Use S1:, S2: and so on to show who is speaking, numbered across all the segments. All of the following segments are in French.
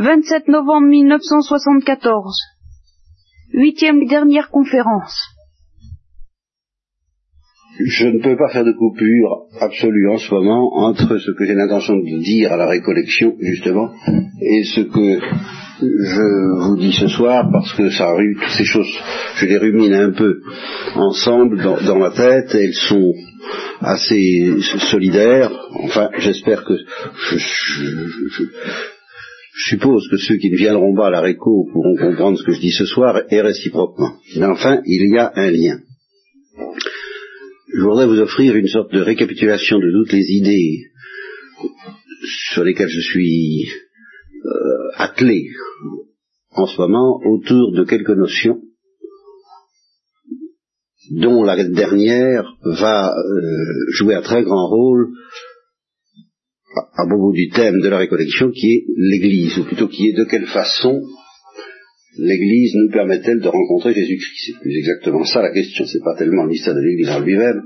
S1: 27 novembre 1974. Huitième dernière conférence.
S2: Je ne peux pas faire de coupure absolue en ce moment entre ce que j'ai l'intention de dire à la récollection, justement, et ce que je vous dis ce soir, parce que ça arrive, toutes ces choses, je les rumine un peu ensemble dans, ma tête, elles sont assez solidaires. Enfin, j'espère que je, je, je suppose que ceux qui ne viendront pas à la réco pourront comprendre ce que je dis ce soir et réciproquement. Mais enfin, il y a un lien. Je voudrais vous offrir une sorte de récapitulation de toutes les idées sur lesquelles je suis euh, attelé en ce moment autour de quelques notions dont la dernière va euh, jouer un très grand rôle à propos du thème de la récollection qui est l'Église, ou plutôt qui est de quelle façon l'Église nous permet-elle de rencontrer Jésus-Christ C'est plus exactement ça la question, c'est pas tellement le mystère de l'Église en lui-même,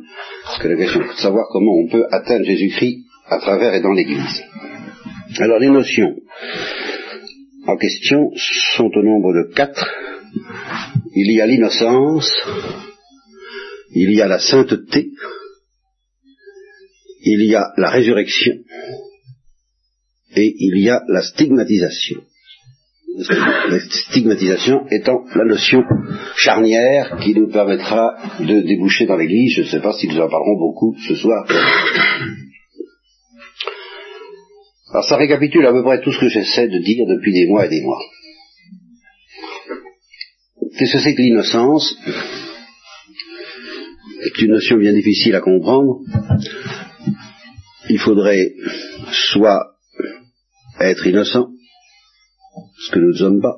S2: que la question est de savoir comment on peut atteindre Jésus-Christ à travers et dans l'Église. Alors les notions en question sont au nombre de quatre. Il y a l'innocence, il y a la sainteté, il y a la résurrection et il y a la stigmatisation. La stigmatisation étant la notion charnière qui nous permettra de déboucher dans l'Église. Je ne sais pas si nous en parlerons beaucoup ce soir. Alors ça récapitule à peu près tout ce que j'essaie de dire depuis des mois et des mois. Qu'est-ce que c'est que l'innocence? C'est une notion bien difficile à comprendre il faudrait soit être innocent, ce que nous ne sommes pas,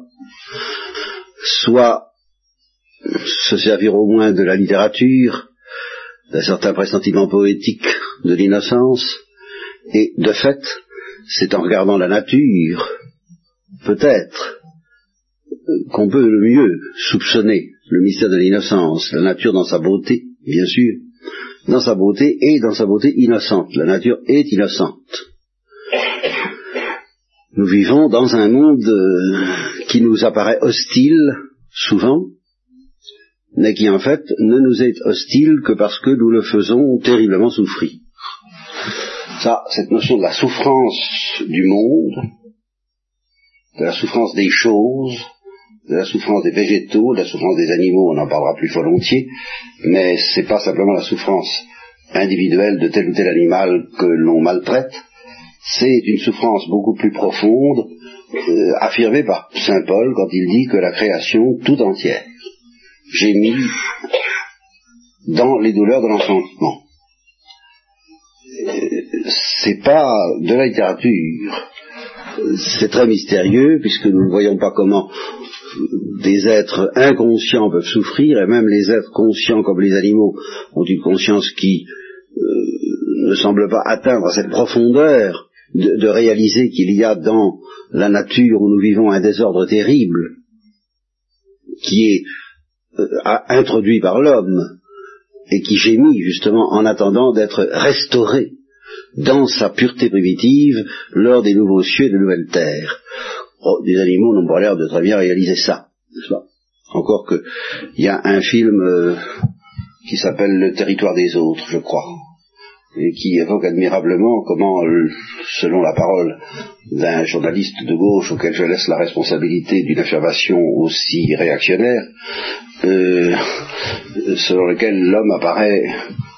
S2: soit se servir au moins de la littérature, d'un certain pressentiment poétique de l'innocence, et de fait, c'est en regardant la nature, peut-être, qu'on peut le mieux soupçonner le mystère de l'innocence, la nature dans sa beauté, bien sûr, dans sa beauté et dans sa beauté innocente. La nature est innocente. Nous vivons dans un monde euh, qui nous apparaît hostile, souvent, mais qui en fait ne nous est hostile que parce que nous le faisons terriblement souffrir. Ça, cette notion de la souffrance du monde, de la souffrance des choses, de la souffrance des végétaux, de la souffrance des animaux, on en parlera plus volontiers, mais c'est pas simplement la souffrance individuelle de tel ou tel animal que l'on maltraite, c'est une souffrance beaucoup plus profonde, euh, affirmée par Saint Paul quand il dit que la création tout entière gémit dans les douleurs de l'enfantement. Euh, c'est pas de la littérature, c'est très mystérieux puisque nous ne voyons pas comment des êtres inconscients peuvent souffrir, et même les êtres conscients comme les animaux ont une conscience qui euh, ne semble pas atteindre cette profondeur de, réaliser qu'il y a dans la nature où nous vivons un désordre terrible qui est euh, introduit par l'homme et qui gémit justement en attendant d'être restauré dans sa pureté primitive lors des nouveaux cieux et des nouvelles terres. Oh, des animaux n'ont pas l'air de très bien réaliser ça, n'est-ce pas? Encore que il y a un film euh, qui s'appelle Le territoire des autres, je crois, et qui évoque admirablement comment, selon la parole d'un journaliste de gauche auquel je laisse la responsabilité d'une affirmation aussi réactionnaire, euh, selon lequel l'homme apparaît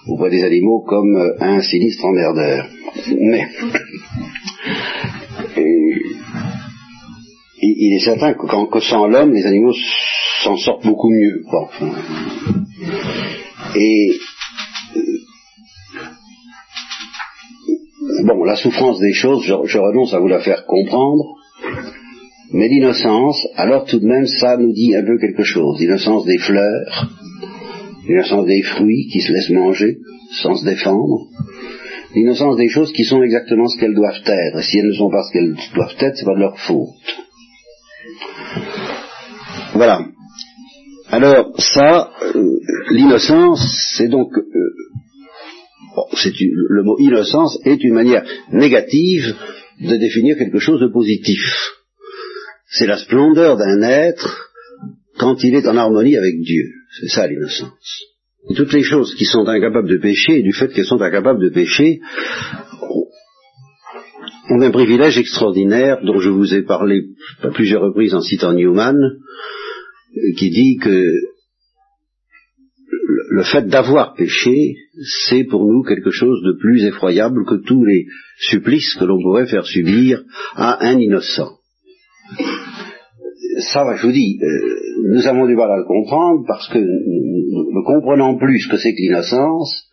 S2: auprès des animaux comme un sinistre emmerdeur. Mais il, est certain que, quand, sans l'homme, les animaux s'en sortent beaucoup mieux. Et euh, bon, la souffrance des choses, je, je, renonce à vous la faire comprendre, mais l'innocence, alors tout de même, ça nous dit un peu quelque chose. L'innocence des fleurs, l'innocence des fruits qui se laissent manger sans se défendre, l'innocence des choses qui sont exactement ce qu'elles doivent être. Et si elles ne sont pas ce qu'elles doivent être, c'est pas de leur faute. Voilà. Alors ça, euh, l'innocence, c'est donc euh, le mot innocence est une manière négative de définir quelque chose de positif. c'est la splendeur d'un être quand il est en harmonie avec Dieu. C'est ça l'innocence. Toutes les choses qui sont incapables de pécher, du fait qu'elles sont incapables de pécher, ont un privilège extraordinaire dont je vous ai parlé à plusieurs reprises en citant Newman, qui dit que le fait d'avoir péché, c'est pour nous quelque chose de plus effroyable que tous les supplices que l'on pourrait faire subir à un innocent. Ça, je vous dis, euh, nous avons du mal à le comprendre parce que ne comprenons plus ce que c'est que l'innocence,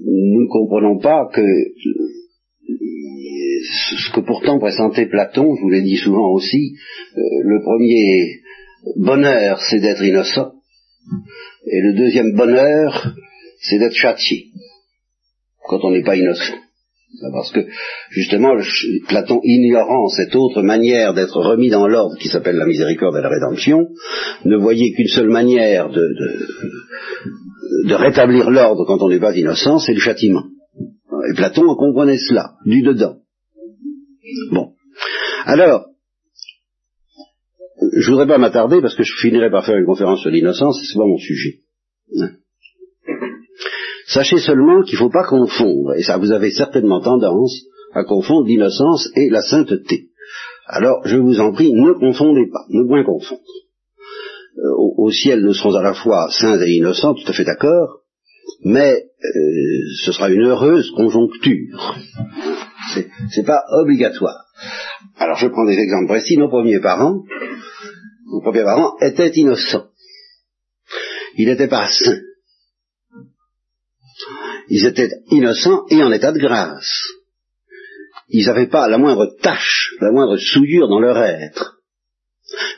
S2: nous ne comprenons pas que ce que pourtant pressentait Platon, je vous l'ai dit souvent aussi, euh, le premier bonheur c'est d'être innocent, et le deuxième bonheur c'est d'être châtié, quand on n'est pas innocent. Parce que justement, Platon, ignorant cette autre manière d'être remis dans l'ordre qui s'appelle la miséricorde et la rédemption, ne voyait qu'une seule manière de, de, rétablir l'ordre quand on n'est pas innocent, c'est le châtiment. Et Platon comprenait cela, du dedans. Bon. Alors, je voudrais pas m'attarder parce que je finirai par faire une conférence sur l'innocence, c'est pas mon sujet. Hein. Sachez seulement qu'il ne faut pas confondre, et ça vous avez certainement tendance à confondre l'innocence et la sainteté. Alors, je vous en prie, ne confondez pas, ne point confondre. Euh, au, ciel, nous serons à la fois saints et innocents, tout à fait d'accord, mais euh, ce sera une heureuse conjoncture. C'est pas obligatoire. Alors, je prends des exemples précis. Nos premiers parents, nos premiers parents étaient innocents. Ils n'étaient pas saints ils étaient innocents et en état de grâce. Ils n'avaient pas la moindre tâche, la moindre souillure dans leur être.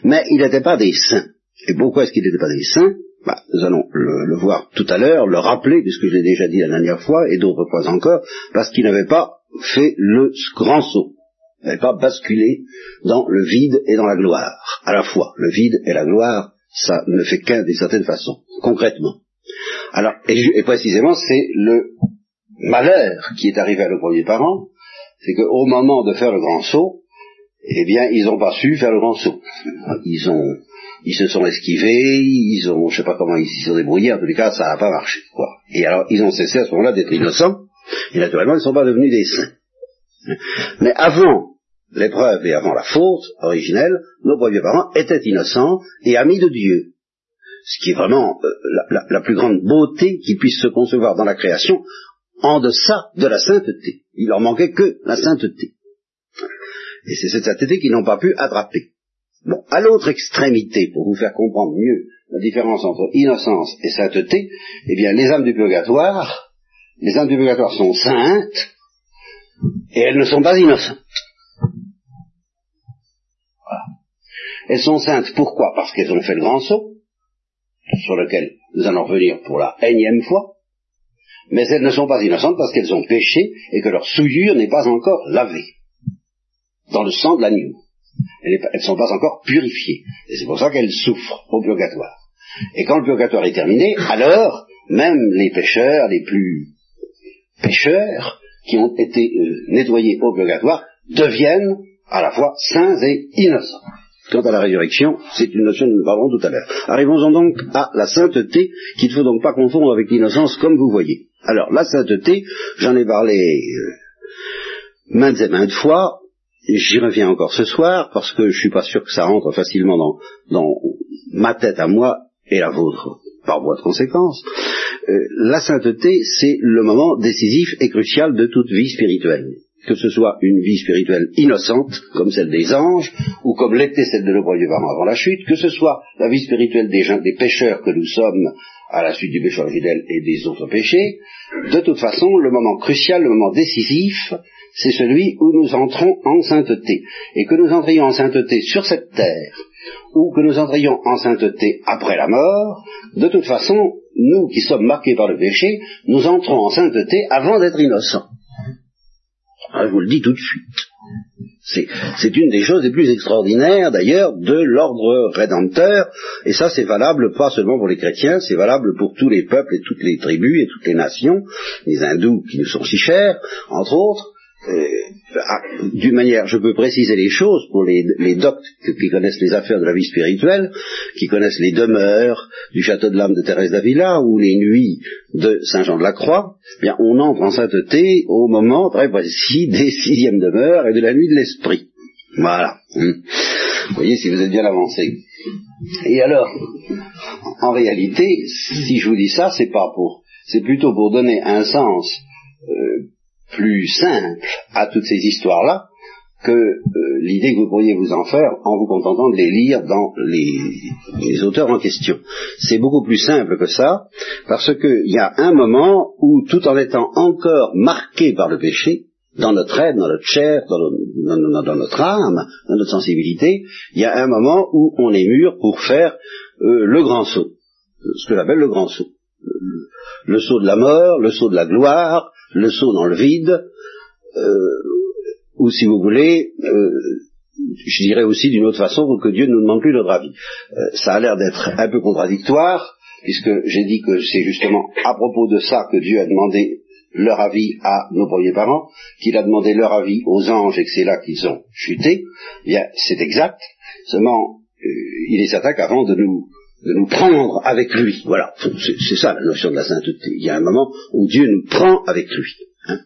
S2: Mais ils n'étaient pas des saints. Et pourquoi est-ce qu'ils n'étaient pas des saints? Bah, Nous allons le, voir tout à l'heure, le rappeler, puisque je l'ai déjà dit la dernière fois, et d'autres fois encore, parce qu'ils n'avaient pas fait le grand saut. N'avaient pas basculé dans le vide et dans la gloire. À la fois, le vide et la gloire, ça ne fait qu'un d'une certaine façon, concrètement. Alors, et, précisément, c'est le malheur qui est arrivé à nos premiers parents, c'est qu'au moment de faire le grand saut, eh bien, ils n'ont pas su faire le grand saut. Ils ont, ils se sont esquivés, ils ont, je sais pas comment ils s'y sont débrouillés, en tous les cas, ça n'a pas marché, quoi. Et alors, ils ont cessé à ce moment-là d'être innocents, et naturellement, ils ne sont pas devenus des saints. Mais avant l'épreuve et avant la faute originelle, nos premiers parents étaient innocents et amis de Dieu ce qui est vraiment euh, la, plus grande beauté qui puisse se concevoir dans la création, en deçà de la sainteté. Il leur manquait que la sainteté. Et c'est cette sainteté qu'ils n'ont pas pu attraper. Bon, à l'autre extrémité, pour vous faire comprendre mieux la différence entre innocence et sainteté, eh bien, les âmes du purgatoire, les âmes du purgatoire sont saintes, et elles ne sont pas innocentes. Elles sont saintes, pourquoi? Parce qu'elles ont fait le grand saut, sur lequel nous allons revenir pour la énième fois, mais elles ne sont pas innocentes parce qu'elles ont péché et que leur souillure n'est pas encore lavée dans le sang de l'agneau. Elles ne sont pas encore purifiées. Et c'est pour ça qu'elles souffrent au purgatoire. Et quand le purgatoire est terminé, alors, même les pécheurs, les plus pécheurs, qui ont été euh, nettoyés au purgatoire, deviennent à la fois saints et innocents. Quant à la résurrection, c'est une notion dont nous parlerons tout à l'heure. Arrivons-en donc à la sainteté, qu'il ne faut donc pas confondre avec l'innocence, comme vous voyez. Alors, la sainteté, j'en ai parlé euh, maintes et maintes fois, j'y reviens encore ce soir, parce que je suis pas sûr que ça rentre facilement dans, dans ma tête à moi et la vôtre par voie de conséquence. Euh, la sainteté, c'est le moment décisif et crucial de toute vie spirituelle que ce soit une vie spirituelle innocente, comme celle des anges, ou comme l'était celle de nos premiers parents avant la chute, que ce soit la vie spirituelle des pécheurs que nous sommes à la suite du péché originel et des autres péchés, de toute façon, le moment crucial, le moment décisif, c'est celui où nous entrons en sainteté. Et que nous entrions en sainteté sur cette terre, ou que nous entrions en sainteté après la mort, de toute façon, nous qui sommes marqués par le péché, nous entrons en sainteté avant d'être innocents. Ah, je vous le dis tout de suite. C'est une des choses les plus extraordinaires d'ailleurs de l'ordre rédempteur, et ça c'est valable pas seulement pour les chrétiens, c'est valable pour tous les peuples et toutes les tribus et toutes les nations, les hindous qui nous sont si chers, entre autres, euh, d'une manière, je peux préciser les choses pour les, les doctes qui connaissent les affaires de la vie spirituelle, qui connaissent les demeures du château de l'âme de Thérèse d'Avila ou les nuits de Saint-Jean-de-la-Croix, eh bien on entre en sainteté au moment très précis des sixièmes demeures et de la nuit de l'esprit. Voilà. Vous voyez si vous êtes bien avancé. Et alors, en réalité, si je vous dis ça, c'est pas pour, c'est plutôt pour donner un sens euh, plus simple à toutes ces histoires-là que euh, l'idée que vous pourriez vous en faire en vous contentant de les lire dans les, auteurs en question. C'est beaucoup plus simple que ça, parce qu'il y a un moment où, tout en étant encore marqué par le péché, dans notre être, dans notre chair, dans, notre âme, dans notre sensibilité, il y a un moment où on est mûr pour faire euh, le grand saut, ce que j'appelle le grand saut. Le, saut de la mort, le saut de la gloire, le saut dans le vide, euh, ou si vous voulez, euh, je dirais aussi d'une autre façon que Dieu ne nous demande plus notre avis. ça a l'air d'être un peu contradictoire, puisque j'ai dit que c'est justement à propos de ça que Dieu a demandé leur avis à nos premiers parents, qu'il a demandé leur avis aux anges et que c'est là qu'ils ont chuté, eh bien c'est exact, seulement euh, il est certain qu'avant de nous, de nous prendre avec lui, voilà, c'est ça la notion de la sainteté, il y a un moment où Dieu nous prend avec lui. Hein.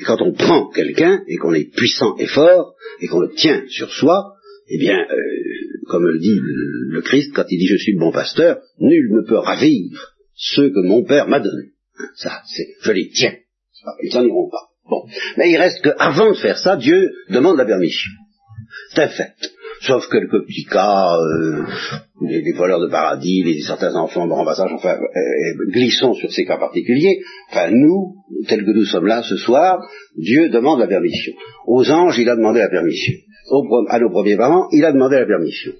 S2: et quand on prend quelqu'un et qu'on est puissant et fort et qu'on le tient sur soi, eh bien, euh, comme le dit le, Christ quand il dit je suis le bon pasteur, nul ne peut ravir ceux que mon Père m'a donnés. Ça, c'est, je les tiens. Ils n'en iront pas. Bon. Mais il reste qu'avant de faire ça, Dieu demande la permission. C'est un fait. Sauf quelques petits cas, euh, les, voleurs de paradis, les, certains enfants en passage, enfin, euh, euh, glissons sur ces cas particuliers. Enfin, nous, tels que nous sommes là ce soir, Dieu demande la permission. Aux anges, il a demandé la permission. à nos premiers parents, il a demandé la permission.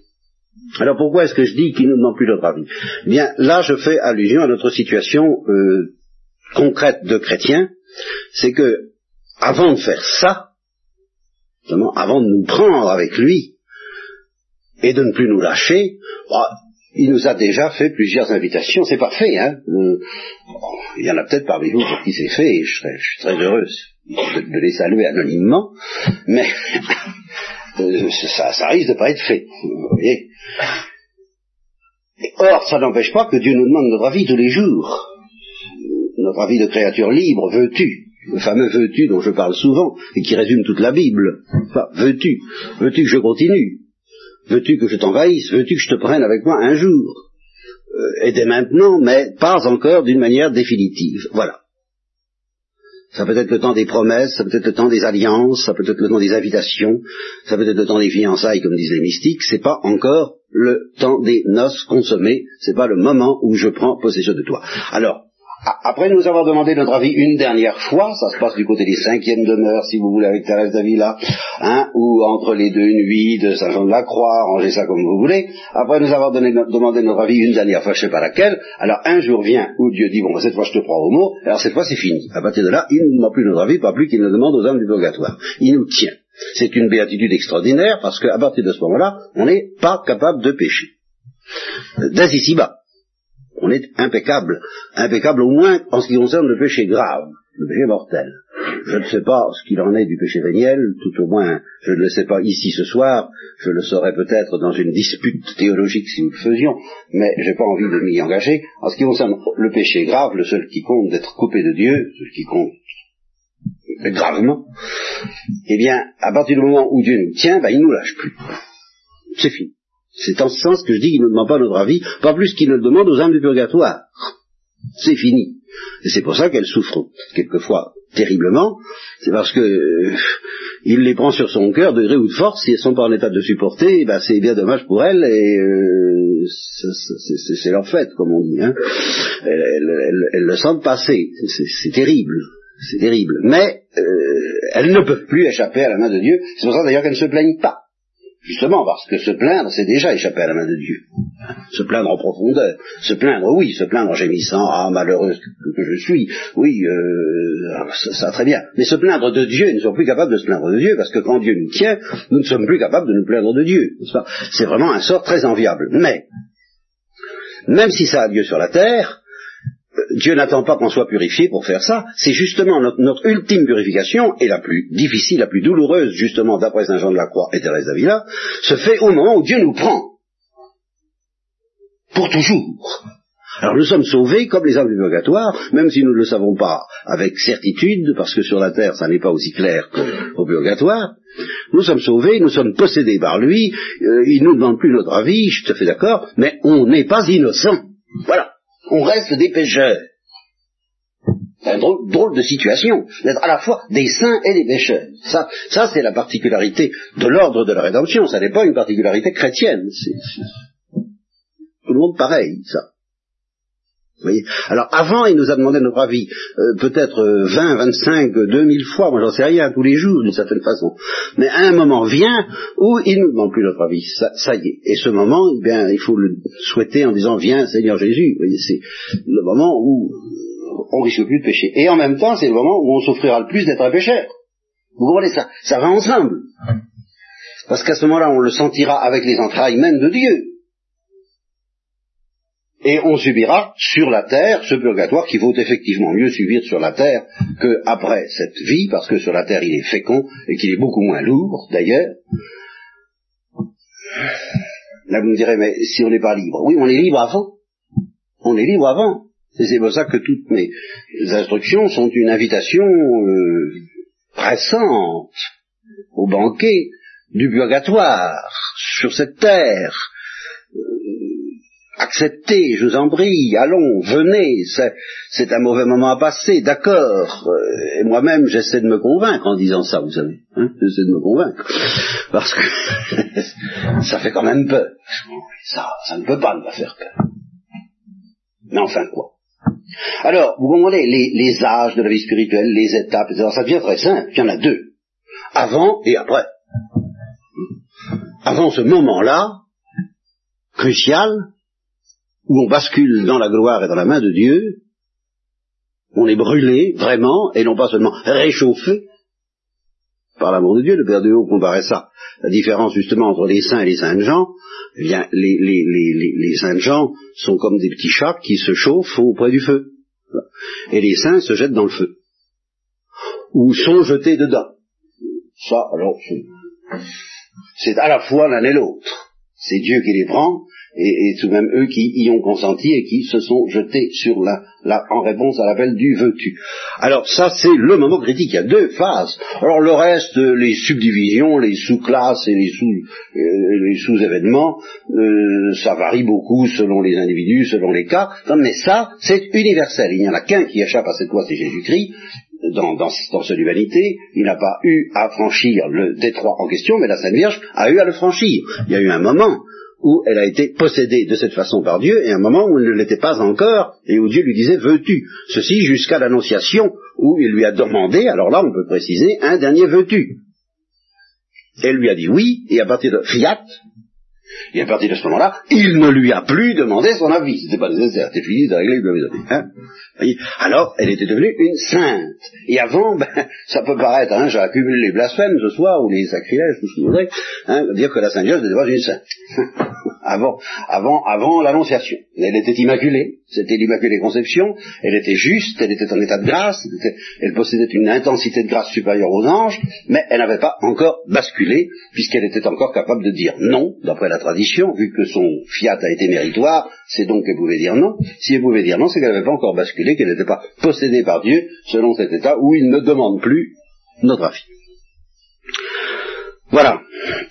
S2: Alors pourquoi est-ce que je dis qu'il ne demande plus notre avis? Bien, là, je fais allusion à notre situation euh, concrète de chrétien, c'est que avant de faire ça, avant de nous prendre avec lui et de ne plus nous lâcher, bah, il nous a déjà fait plusieurs invitations. C'est pas fait, hein. Euh, il y en a peut-être parmi vous pour qui c'est fait, et je, suis très heureuse de, les saluer anonymement, mais euh, ça, ça, risque de pas être fait. Vous voyez. or, ça n'empêche pas que Dieu nous demande notre avis tous les jours notre avis de créature libre, veux-tu? Le fameux veux-tu dont je parle souvent et qui résume toute la Bible. veux-tu? Veux-tu que je continue? Veux-tu que je t'envahisse? Veux-tu que je te prenne avec moi un jour? Euh, Et dès maintenant, mais pas encore d'une manière définitive. Voilà. Ça peut être le temps des promesses, ça peut être le temps des alliances, ça peut être le temps des invitations, ça peut être le temps des fiançailles, comme disent les mystiques. C'est pas encore le temps des noces consommées. C'est pas le moment où je prends possession de toi. Alors, après nous avoir demandé notre avis une dernière fois, ça se passe du côté des cinquièmes demeures, si vous voulez, avec Thérèse d'Avila, hein, ou entre les deux nuits de Saint-Jean-de-la-Croix, rangez ça comme vous voulez. Après nous avoir demandé notre avis une dernière fois, je sais pas laquelle, alors un jour vient où Dieu dit, bon, cette fois je te prends au mot, alors cette fois c'est fini. À partir de là, il ne demande plus notre avis, pas plus qu'il ne demande aux âmes du purgatoire. Il nous tient. C'est une béatitude extraordinaire, parce qu'à partir de ce moment-là, on n'est pas capable de pécher. Dès ici-bas on est impeccable, impeccable au moins en ce qui concerne le péché grave, le péché mortel. Je ne sais pas ce qu'il en est du péché véniel, tout au moins je ne le sais pas ici ce soir, je le saurais peut-être dans une dispute théologique si nous le faisions, mais j'ai pas envie de m'y engager. En ce qui concerne le péché grave, le seul qui compte d'être coupé de Dieu, ce qui compte gravement, eh bien, à partir du moment où Dieu nous tient, ben, il nous lâche plus. C'est fini. C'est en ce sens que je dis qu'il ne demande pas notre avis, pas plus qu'il ne le demande aux âmes du purgatoire. C'est fini. Et c'est pour ça qu'elles souffrent quelquefois terriblement, c'est parce que euh, il les prend sur son cœur de gré ou de force, si elles sont pas en état de supporter, ben c'est bien dommage pour elles, et euh, c'est leur fait, comme on dit. Hein. Elles, le sentent passer, c'est terrible, c'est terrible. Mais euh, elles ne peuvent plus échapper à la main de Dieu, c'est pour ça d'ailleurs qu'elles ne se plaignent pas. Justement parce que se plaindre, c'est déjà échapper à la main de Dieu. Se plaindre en profondeur. Se plaindre, oui, se plaindre en gémissant, ah, malheureuse que je suis, oui, euh, ça, très bien. Mais se plaindre de Dieu, nous ne sommes plus capables de se plaindre de Dieu, parce que quand Dieu nous tient, nous ne sommes plus capables de nous plaindre de Dieu. C'est vraiment un sort très enviable. Mais, même si ça a lieu sur la terre, Dieu n'attend pas qu'on soit purifié pour faire ça, c'est justement notre, notre, ultime purification, et la plus difficile, la plus douloureuse, justement, d'après Saint Jean de la Croix et Thérèse d'Avila, se fait au moment où Dieu nous prend. Pour toujours. Alors nous sommes sauvés comme les âmes du purgatoire, même si nous ne le savons pas avec certitude, parce que sur la terre ça n'est pas aussi clair qu'au purgatoire. Nous sommes sauvés, nous sommes possédés par lui, euh, il ne nous demande plus notre avis, je te fais d'accord, mais on n'est pas innocent. Voilà, on reste des pécheurs. C'est une drôle, de situation, d'être à la fois des saints et des pécheurs. Ça, ça c'est la particularité de l'ordre de la rédemption, ça n'est pas une particularité chrétienne. Tout le monde pareil, ça. Alors avant, il nous a demandé notre avis, euh, peut-être 20, 25, 2000 fois, moi j'en sais rien, tous les jours d'une certaine façon. Mais à un moment vient où il nous demande plus notre avis, ça, y est. Et ce moment, eh bien, il faut le souhaiter en disant, viens Seigneur Jésus. C'est le moment où on risque plus de pécher. Et en même temps, c'est le moment où on souffrira le plus d'être un pécheur. Vous comprenez ça? Ça va ensemble. Parce qu'à ce moment-là, on le sentira avec les entrailles même de Dieu et on subira sur la terre ce purgatoire qui vaut effectivement mieux subir sur la terre qu'après cette vie, parce que sur la terre il est fécond et qu'il est beaucoup moins lourd d'ailleurs. Là vous me direz, mais si on n'est pas libre, oui, on est libre avant. On est libre avant. Et c'est pour ça que toutes mes instructions sont une invitation euh, pressante au banquet du purgatoire sur cette terre acceptez, je vous en prie, allons, venez, c'est un mauvais moment à passer, d'accord. Euh, et moi-même, j'essaie de me convaincre en disant ça, vous savez. Hein, j'essaie de me convaincre. Parce que ça fait quand même peur. Ça, ça ne peut pas me faire peur. Mais enfin quoi Alors, vous comprenez, les, les âges de la vie spirituelle, les étapes, etc., ça devient très simple. Il y en a deux. Avant et après. Avant ce moment-là, crucial, où on bascule dans la gloire et dans la main de Dieu, on est brûlé vraiment, et non pas seulement réchauffé par l'amour de Dieu. Le Père de Haut comparait ça, la différence justement entre les saints et les saints gens. Eh les, saints gens sont comme des petits chats qui se chauffent auprès du feu. Et les saints se jettent dans le feu. Ou sont jetés dedans. Ça, alors, c'est à la fois l'un et l'autre. C'est Dieu qui les prend, et, tout de même eux qui y ont consenti et qui se sont jetés sur la, la en réponse à l'appel du veux-tu. Alors ça c'est le moment critique, il y a deux phases. Alors le reste, les subdivisions, les sous-classes et les euh, sous-événements, euh, ça varie beaucoup selon les individus, selon les cas, mais ça c'est universel. Il n'y en a qu'un qui échappe à cette loi, c'est Jésus-Christ. Dans, dans, dans cette humanité, il n'a pas eu à franchir le détroit en question, mais la Sainte Vierge a eu à le franchir. Il y a eu un moment où elle a été possédée de cette façon par Dieu, et un moment où elle ne l'était pas encore, et où Dieu lui disait veux-tu? Ceci jusqu'à l'annonciation, où il lui a demandé, alors là on peut préciser, un dernier veux-tu? Elle lui a dit oui, et à partir de fiat, et à partir de ce moment-là, il ne lui a plus demandé son avis. C'était pas nécessaire, c'était fini de régler le hein Alors, elle était devenue une sainte. Et avant, ben, ça peut paraître, hein, j'ai accumulé les blasphèmes ce soir, ou les sacrilèges, tout ce que vous voudrez, hein, dire que la Sainte Vierge n'était pas une sainte. avant, avant, avant l'annonciation. Elle était immaculée, c'était l'immaculée conception, elle était juste, elle était en état de grâce, elle possédait une intensité de grâce supérieure aux anges, mais elle n'avait pas encore basculé, puisqu'elle était encore capable de dire non, d'après la tradition, vu que son fiat a été méritoire, c'est donc qu'elle pouvait dire non. Si elle pouvait dire non, c'est qu'elle n'avait pas encore basculé, qu'elle n'était pas possédée par Dieu, selon cet état où il ne demande plus notre avis. Voilà.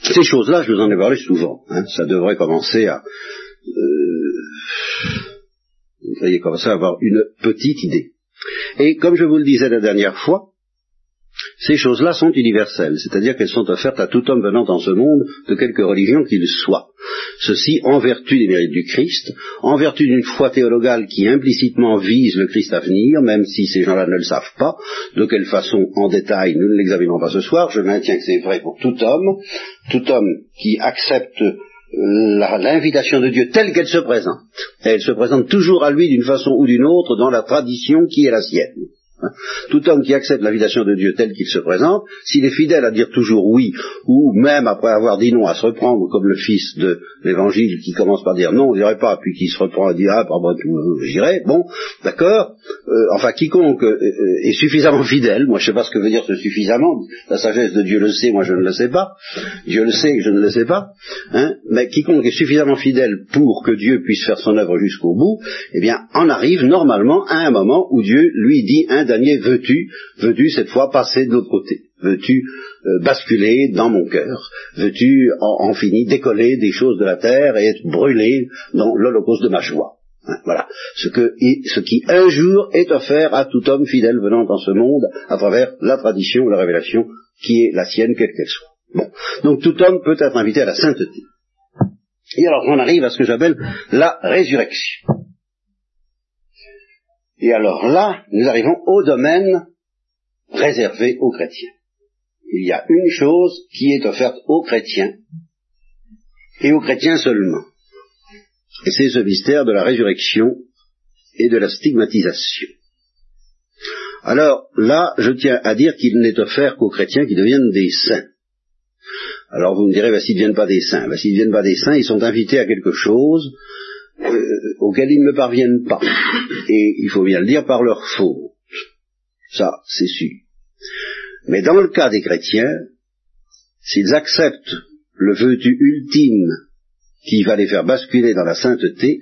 S2: Ces choses-là, je vous en ai parlé souvent. Hein. Ça devrait commencer à... Euh, vous devriez commencer à avoir une petite idée. Et comme je vous le disais la dernière fois, ces choses-là sont universelles, c'est-à-dire qu'elles sont offertes à tout homme venant dans ce monde, de quelque religion qu'il soit. Ceci en vertu des mérites du Christ, en vertu d'une foi théologale qui implicitement vise le Christ à venir, même si ces gens-là ne le savent pas, de quelle façon en détail nous ne l'examinons pas ce soir, je maintiens que c'est vrai pour tout homme, tout homme qui accepte l'invitation de Dieu telle qu'elle se présente. Elle se présente toujours à lui d'une façon ou d'une autre dans la tradition qui est la sienne. Tout homme qui accepte l'invitation de Dieu tel qu'il se présente, s'il est fidèle à dire toujours oui, ou même après avoir dit non à se reprendre, comme le fils de l'évangile qui commence par dire non, on dirait pas, puis qui se reprend et dit ah pardon, j'irai, bon, d'accord, euh, enfin quiconque euh, est suffisamment fidèle, moi je sais pas ce que veut dire ce suffisamment, la sagesse de Dieu le sait, moi je ne le sais pas, Dieu le sait, je ne le sais pas, hein, mais quiconque est suffisamment fidèle pour que Dieu puisse faire son œuvre jusqu'au bout, eh bien en arrive normalement à un moment où Dieu lui dit un dernier veux-tu, veux-tu cette fois passer de l'autre côté? Veux-tu euh, basculer dans mon cœur? Veux-tu en, finir décoller des choses de la terre et être brûlé dans l'holocauste de ma joie? Hein, voilà. Ce, ce qui un jour est offert à tout homme fidèle venant dans ce monde à travers la tradition ou la révélation qui est la sienne, quelle qu'elle soit. Bon. Donc tout homme peut être invité à la sainteté. Et alors on arrive à ce que j'appelle la résurrection. Et alors là, nous arrivons au domaine réservé aux chrétiens. Il y a une chose qui est offerte aux chrétiens, et aux chrétiens seulement. Et c'est ce mystère de la résurrection et de la stigmatisation. Alors là, je tiens à dire qu'il n'est offert qu'aux chrétiens qui deviennent des saints. Alors vous me direz, bah, s'ils ne deviennent pas des saints, bah, s'ils ne deviennent pas des saints, ils sont invités à quelque chose euh, auquel ils ne parviennent pas. Et il faut bien le dire par leur faute. Ça, c'est sûr. Mais dans le cas des chrétiens, s'ils acceptent le vœu du ultime qui va les faire basculer dans la sainteté,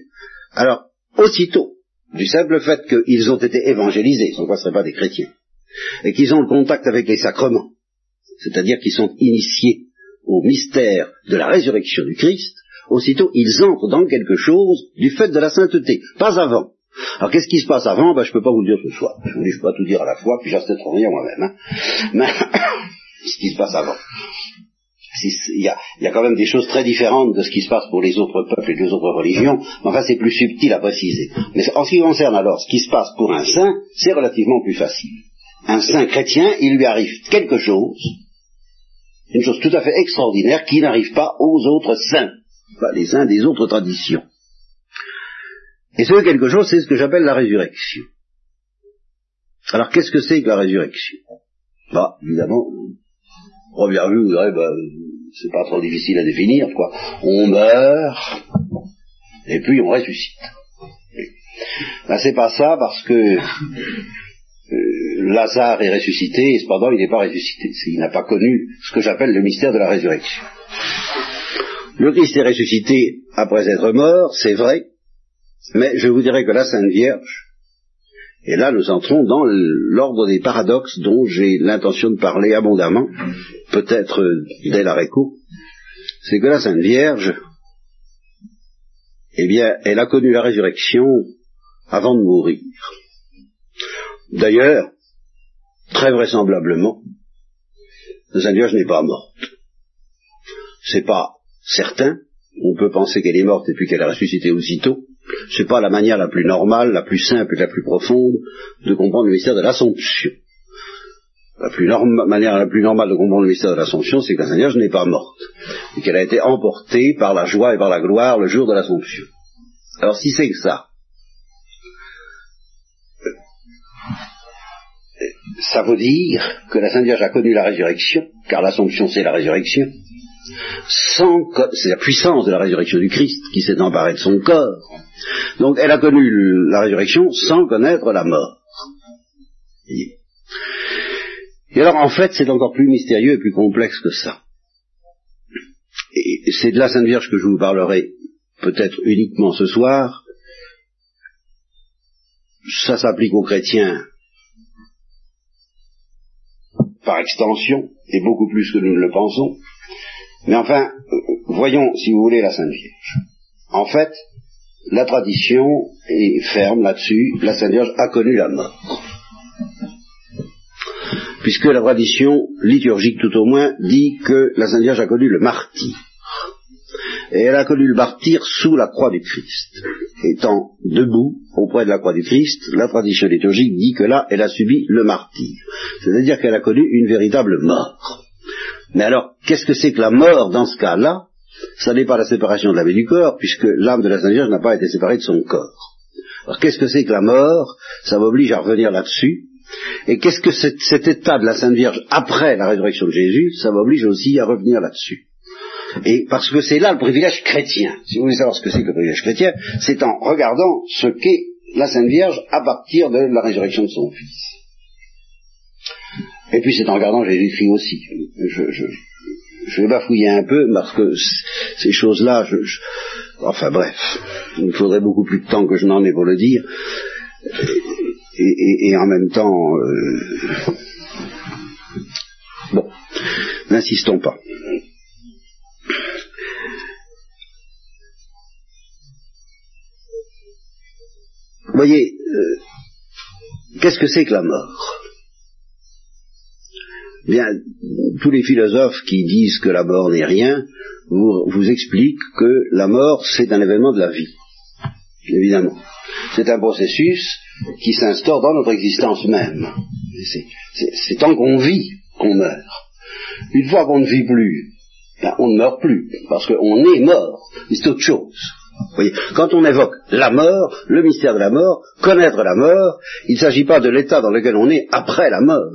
S2: alors aussitôt, du simple fait qu'ils ont été évangélisés, sans quoi ce ne pas des chrétiens, et qu'ils ont le contact avec les sacrements, c'est-à-dire qu'ils sont initiés au mystère de la résurrection du Christ, aussitôt ils entrent dans quelque chose du fait de la sainteté, pas avant. Alors qu'est-ce qui se passe avant? Ben, Je ne peux pas vous le dire ce soir. Je ne peux pas tout dire à la fois, puis sais trop rien moi-même. Hein. Mais ce qui se passe avant. Il y, a, il y, a, quand même des choses très différentes de ce qui se passe pour les autres peuples et les autres religions, mais enfin c'est plus subtil à préciser. Mais en ce qui concerne alors ce qui se passe pour un saint, c'est relativement plus facile. Un saint chrétien, il lui arrive quelque chose, une chose tout à fait extraordinaire qui n'arrive pas aux autres saints, les saints des autres traditions. Et ce quelque chose, c'est ce que j'appelle la résurrection. Alors qu'est-ce que c'est que la résurrection? Bah, évidemment, première vue, vous direz, bah, c'est pas trop difficile à définir, quoi. On meurt, et puis on ressuscite. Ben, c'est pas ça parce que euh, Lazare est ressuscité, et cependant il n'est pas ressuscité. Il n'a pas connu ce que j'appelle le mystère de la résurrection. Le Christ est ressuscité après être mort, c'est vrai, mais je vous dirais que la Sainte Vierge, et là nous entrons dans l'ordre des paradoxes dont j'ai l'intention de parler abondamment, peut-être dès l'arrêt-coup, c'est que la Sainte Vierge, eh bien, elle a connu la résurrection avant de mourir. D'ailleurs, très vraisemblablement, la Sainte Vierge n'est pas morte. C'est pas certain. On peut penser qu'elle est morte et puis qu'elle a ressuscité aussitôt. C'est pas la manière la plus normale, la plus simple et la plus profonde de comprendre le mystère de l'Assomption. La plus manière la plus normale de comprendre le mystère de l'Assomption, c'est que la Vierge n'est pas morte, et qu'elle a été emportée par la joie et par la gloire le jour de l'Assomption. Alors si c'est que ça, ça veut dire que la Sainte Vierge a connu la résurrection, car l'Assomption c'est la résurrection, sans c'est la puissance de la résurrection du Christ qui s'est emparée de son corps. Donc elle a connu la résurrection sans connaître la mort. Et alors en fait c'est encore plus mystérieux et plus complexe que ça. Et c'est de la Sainte Vierge que je vous parlerai peut-être uniquement ce soir. Ça s'applique aux chrétiens par extension, et beaucoup plus que nous ne le pensons. Mais enfin, voyons, si vous voulez, la Sainte Vierge. En fait, la tradition est ferme là-dessus, la Sainte Vierge a connu la mort. Puisque la tradition liturgique tout au moins dit que la Sainte Vierge a connu le martyr. Et elle a connu le martyr sous la croix du Christ. Étant debout auprès de la croix du Christ, la tradition liturgique dit que là, elle a subi le martyr. C'est-à-dire qu'elle a connu une véritable mort. Mais alors, qu'est-ce que c'est que la mort dans ce cas-là? Ça n'est pas la séparation de l'âme et du corps, puisque l'âme de la Sainte Vierge n'a pas été séparée de son corps. Alors, qu'est-ce que c'est que la mort? Ça m'oblige à revenir là-dessus. Et qu'est-ce que cet état de la Sainte Vierge après la résurrection de Jésus, ça m'oblige aussi à revenir là-dessus. Et parce que c'est là le privilège chrétien. Si vous voulez savoir ce que c'est que le privilège chrétien, c'est en regardant ce qu'est la Sainte Vierge à partir de la résurrection de son Fils. Et puis c'est en regardant Jésus-Christ aussi. Je, je, je vais bafouiller un peu parce que ces choses-là, je, enfin bref, il me faudrait beaucoup plus de temps que je n'en ai pour le dire. Et, en même temps, euh, bon, n'insistons pas. Vous voyez, euh, qu'est-ce que c'est que la mort? Bien, tous les philosophes qui disent que la mort n'est rien vous, expliquent que la mort c'est un événement de la vie, évidemment. C'est un processus qui s'instaure dans notre existence même. C'est tant qu'on vit qu'on meurt. Une fois qu'on ne vit plus, ben, on ne meurt plus, parce qu'on est mort, c'est autre chose quand on évoque la mort, le mystère de la mort, connaître la mort, il ne s'agit pas de l'état dans lequel on est après la mort.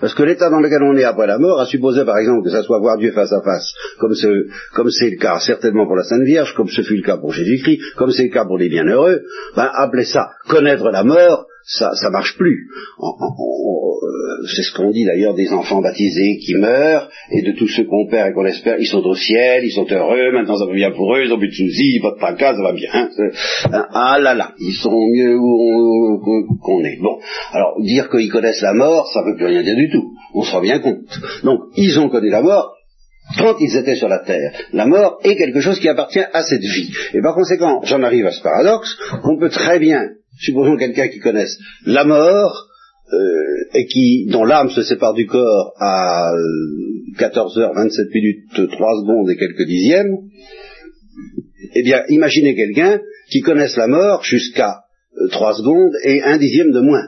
S2: Parce que l'état dans lequel on est après la mort, à supposer par exemple que ça soit voir Dieu face à face, comme c'est le cas certainement pour la Sainte Vierge, comme ce fut le cas pour Jésus-Christ, comme c'est le cas pour les bienheureux, ben, appelez ça connaître la mort, ça ça marche plus. Euh, c'est ce qu'on dit d'ailleurs des enfants baptisés qui meurent, et de tous ceux qu'on perd et qu'on espère, ils sont au ciel, ils sont heureux, maintenant ça va bien pour eux, ils n'ont plus de soucis, pas de tracas, ça va bien. Hein, ah là là, ils sont mieux où qu'on est. Bon, alors dire qu'ils connaissent la mort, ça ne veut plus rien dire du tout. On se rend bien compte. Donc, ils ont connu la mort, quand ils étaient sur la terre. La mort est quelque chose qui appartient à cette vie. Et par conséquent, j'en arrive à ce paradoxe, qu'on peut très bien supposons quelqu'un qui connaisse la mort, euh, et qui, dont l'âme se sépare du corps à 14h27 euh, minutes 3 secondes et quelques dixièmes, eh bien, imaginez quelqu'un qui connaisse la mort jusqu'à 3 euh, secondes et un dixième de moins.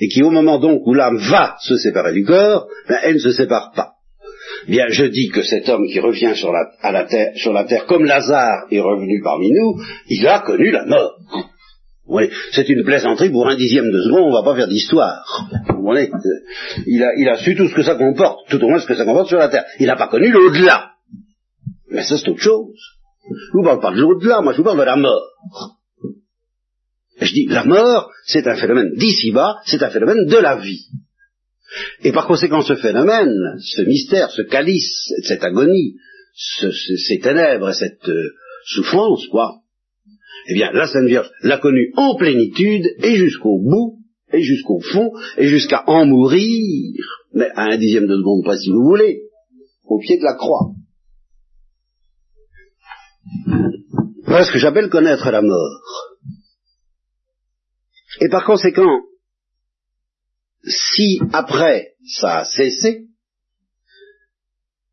S2: Et qui, au moment donc où l'âme va se séparer du corps, ben, elle ne se sépare pas. Bien, je dis que cet homme qui revient à sur la terre comme Lazare est revenu parmi nous, il a connu la mort. C'est une plaisanterie pour un dixième de seconde, on ne va pas faire d'histoire. il, a, il a su tout ce que ça comporte, tout au moins ce que ça comporte sur la Terre. Il n'a pas connu l'au-delà. Mais ça, c'est autre chose. Je vous parle pas de l'au-delà, moi je vous parle de la mort. je dis, la mort, c'est un phénomène d'ici-bas, c'est un phénomène de la vie. Et par conséquent, ce phénomène, ce mystère, ce calice, cette agonie, ces ténèbres et cette euh, souffrance, quoi, eh bien, la Sainte Vierge l'a connue en plénitude et jusqu'au bout, et jusqu'au fond, et jusqu'à en mourir, mais à un dixième de seconde pas si vous voulez, au pied de la croix. Voilà ce que j'appelle connaître la mort. Et par conséquent, si après ça a cessé,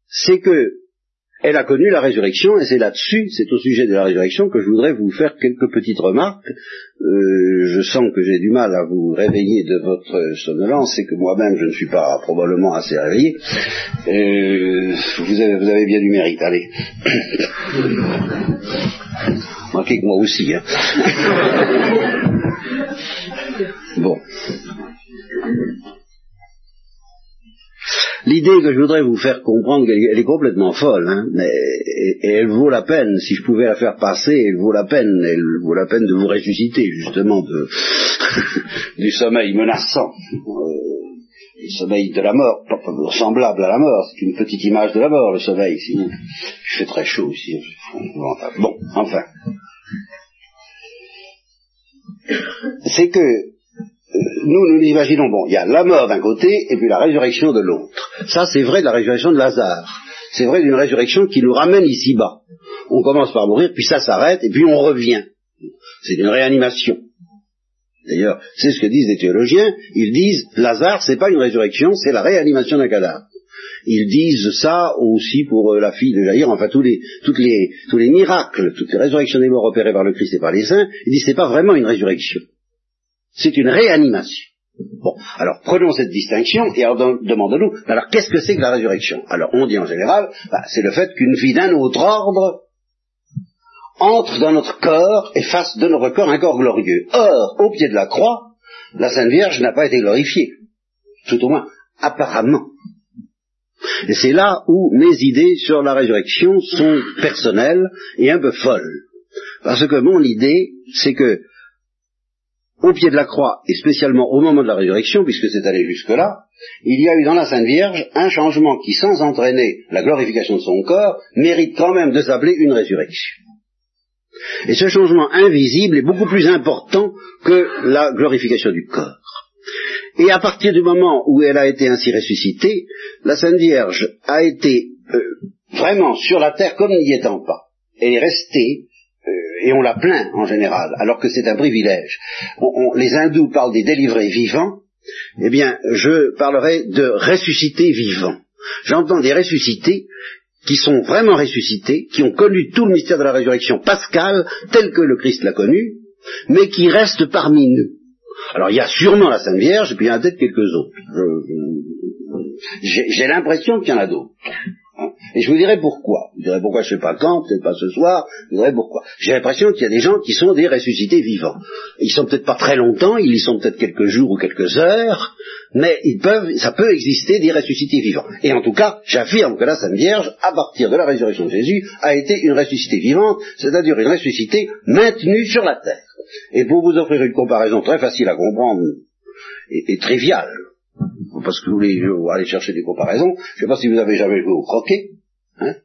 S2: c'est que elle a connu la résurrection, et c'est là-dessus, c'est au sujet de la résurrection que je voudrais vous faire quelques petites remarques. Euh, je sens que j'ai du mal à vous réveiller de votre somnolence, et que moi-même je ne suis pas probablement assez réveillé. Euh, vous, avez, vous, avez, bien du mérite, allez. Manquez que moi aussi. Hein. bon. L'idée que je voudrais vous faire comprendre, elle, est complètement folle, hein, mais, et, elle vaut la peine, si je pouvais la faire passer, elle vaut la peine, elle vaut la peine de vous ressusciter, justement, de, du sommeil menaçant, euh, du sommeil de la mort, semblable à la mort, c'est une petite image de la mort, le sommeil, sinon, il fait très chaud ici, bon, enfin. C'est que nous, nous imaginons, bon, il y a la mort d'un côté et puis la résurrection de l'autre. Ça, c'est vrai de la résurrection de Lazare. C'est vrai d'une résurrection qui nous ramène ici-bas. On commence par mourir, puis ça s'arrête, et puis on revient. C'est une réanimation. D'ailleurs, c'est ce que disent les théologiens. Ils disent, Lazare, c'est pas une résurrection, c'est la réanimation d'un cadavre. Ils disent ça aussi pour euh, la fille de Jaïr, enfin tous les, toutes tous les miracles, toutes les résurrections des morts opérées par le Christ et par les saints, ils disent c'est pas vraiment une résurrection. C'est une réanimation. Bon, alors prenons cette distinction et demandons-nous, alors qu'est-ce que c'est que la résurrection? Alors on dit en général, bah, c'est le fait qu'une vie d'un autre ordre entre dans notre corps et fasse de notre corps un corps glorieux. Or, au pied de la croix, la Sainte Vierge n'a pas été glorifiée. Tout au moins, apparemment. Et c'est là où mes idées sur la résurrection sont personnelles et un peu folles. Parce que mon idée, c'est que, au pied de la croix, et spécialement au moment de la résurrection, puisque c'est allé jusque-là, il y a eu dans la Sainte Vierge un changement qui, sans entraîner la glorification de son corps, mérite quand même de s'appeler une résurrection. Et ce changement invisible est beaucoup plus important que la glorification du corps. Et à partir du moment où elle a été ainsi ressuscitée, la Sainte Vierge a été euh, vraiment sur la terre comme n'y étant pas. Elle est restée, et on la plaint en général, alors que c'est un privilège. les hindous parlent des délivrés vivants, eh bien, je parlerai de ressuscités vivants. J'entends des ressuscités qui sont vraiment ressuscités, qui ont connu tout le mystère de la résurrection pascale, tel que le Christ l'a connu, mais qui restent parmi nous. Alors il y a sûrement la Sainte Vierge, et puis il y en a peut-être quelques autres. J'ai l'impression qu'il y en a d'autres. Et je vous dirai pourquoi. Vous dirai pourquoi je ne sais pas quand, peut-être pas ce soir, je vous dirai pourquoi. J'ai l'impression qu'il y a des gens qui sont des ressuscités vivants. Ils sont peut-être pas très longtemps, ils y sont peut-être quelques jours ou quelques heures, mais ils peuvent, ça peut exister des ressuscités vivants. Et en tout cas, j'affirme que la Sainte Vierge, à partir de la résurrection de Jésus, a été une ressuscitée vivante, c'est-à-dire une ressuscitée maintenue sur la terre. Et pour vous offrir une comparaison très facile à comprendre et, triviale, parce que vous voulez aller chercher des comparaisons, je ne sais pas si vous avez jamais joué au croquet, hein,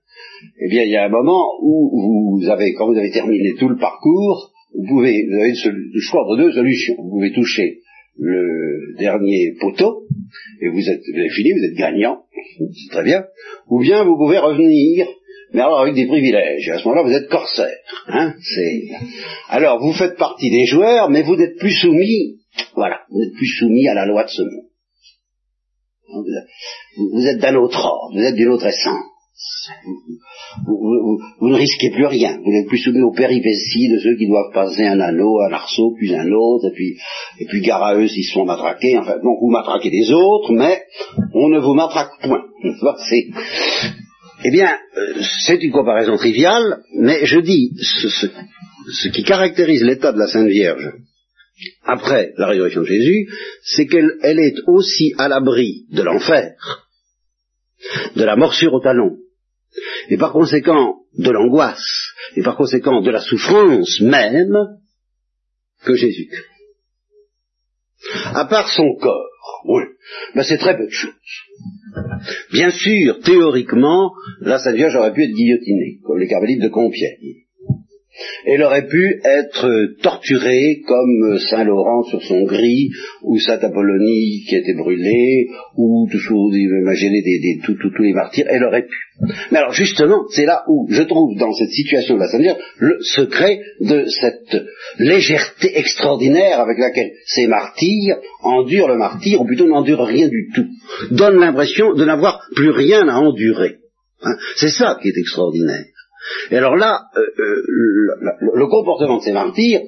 S2: eh bien il y a un moment où vous avez, quand vous avez terminé tout le parcours, vous pouvez, vous avez le choix de deux solutions. Vous pouvez toucher le dernier poteau, et vous êtes, vous avez fini, vous êtes gagnant, c'est très bien, ou bien vous pouvez revenir mais alors avec des privilèges. À ce moment-là, vous êtes corsaire. Hein alors, vous faites partie des joueurs, mais vous n'êtes plus soumis, voilà, vous n'êtes plus soumis à la loi de ce monde. Vous êtes d'un autre ordre, vous êtes d'une autre essence. Vous, ne risquez plus rien, vous n'êtes plus soumis aux péripéties de ceux qui doivent passer un anneau, un arceau, puis un autre, et puis, et puis gare à eux s'ils se font matraquer, enfin, donc vous matraquez les autres, mais on ne vous matraque point. Eh bien, euh, c'est une comparaison triviale, mais je dis, ce, qui caractérise l'état de la Sainte Vierge après la résurrection de Jésus, c'est qu'elle est aussi à l'abri de l'enfer, de la morsure au talon, et par conséquent de l'angoisse, et par conséquent de la souffrance même que Jésus. À part son corps, oui, ben c'est très peu de choses. Bien sûr, théoriquement, la Sainte Vierge aurait pu être guillotinée, comme les carmélites de Compiègne. Elle aurait pu être torturée comme Saint Laurent sur son gris, ou Saint Apollonie qui était brûlée, ou tout, vous imaginez des, tous les martyrs, elle aurait pu. Mais alors justement, c'est là où je trouve dans cette situation de la Sainte Vierge le secret de cette légèreté extraordinaire avec laquelle ces martyrs endurent le martyr, ou plutôt n'endurent rien du tout, donnent l'impression de n'avoir plus rien à endurer. Hein. c'est ça qui est extraordinaire. Et alors là, euh, euh, le, comportement de ces martyrs,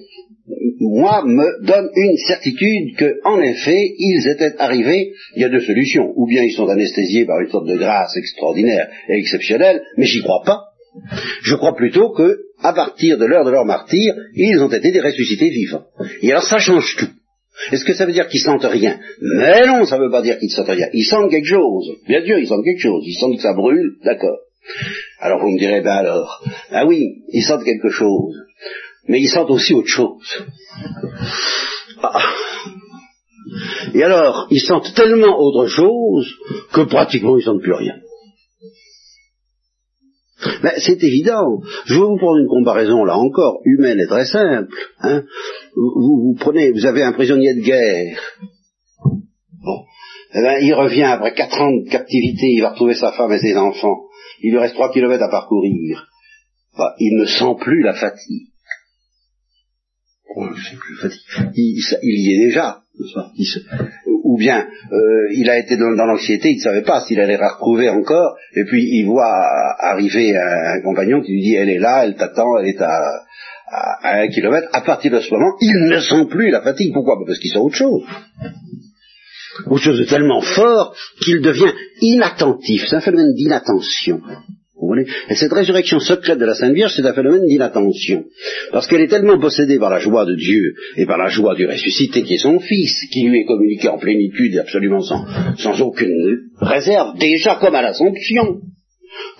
S2: moi, me donne une certitude que, en effet, ils étaient arrivés, il y a deux solutions. Ou bien ils sont anesthésiés par une sorte de grâce extraordinaire et exceptionnelle, mais j'y crois pas. Je crois plutôt que, à partir de l'heure de leur martyr, ils ont été des ressuscités vivants. Et alors ça change tout. Est-ce que ça veut dire qu'ils sentent rien? Mais non, ça ne veut pas dire qu'ils sentent rien. Ils sentent quelque chose. Bien sûr, ils sentent quelque chose. Ils sentent que ça brûle, d'accord. Alors vous me direz, ben alors, ah oui, ils sentent quelque chose, mais ils sentent aussi autre chose. Ah. Et alors, ils sentent tellement autre chose que pratiquement ils sentent plus rien. Ben, c'est évident. Je vais vous prendre une comparaison, là encore, humaine et très simple. Hein. Vous, prenez, vous avez un prisonnier de guerre. Bon. Eh ben, il revient après quatre ans de captivité, il va retrouver sa femme et ses enfants il lui reste trois kilomètres à parcourir. Bah, il ne sent plus la fatigue. Il, y est déjà. ou bien euh, il a été dans, l'anxiété, il ne savait pas s'il allait la retrouver encore, et puis il voit arriver un, compagnon qui lui dit elle est là, elle t'attend, elle est à, à, un kilomètre. À partir de ce moment, il ne sent plus la fatigue. Pourquoi? Parce qu'il sent autre chose autre chose de tellement fort qu'il devient inattentif. C'est un phénomène d'inattention. Vous Et cette résurrection secrète de la Sainte Vierge, c'est un phénomène d'inattention. Parce qu'elle est tellement possédée par la joie de Dieu et par la joie du ressuscité qui est son Fils, qui lui est communiqué en plénitude et absolument sans, sans aucune réserve, déjà comme à l'Assomption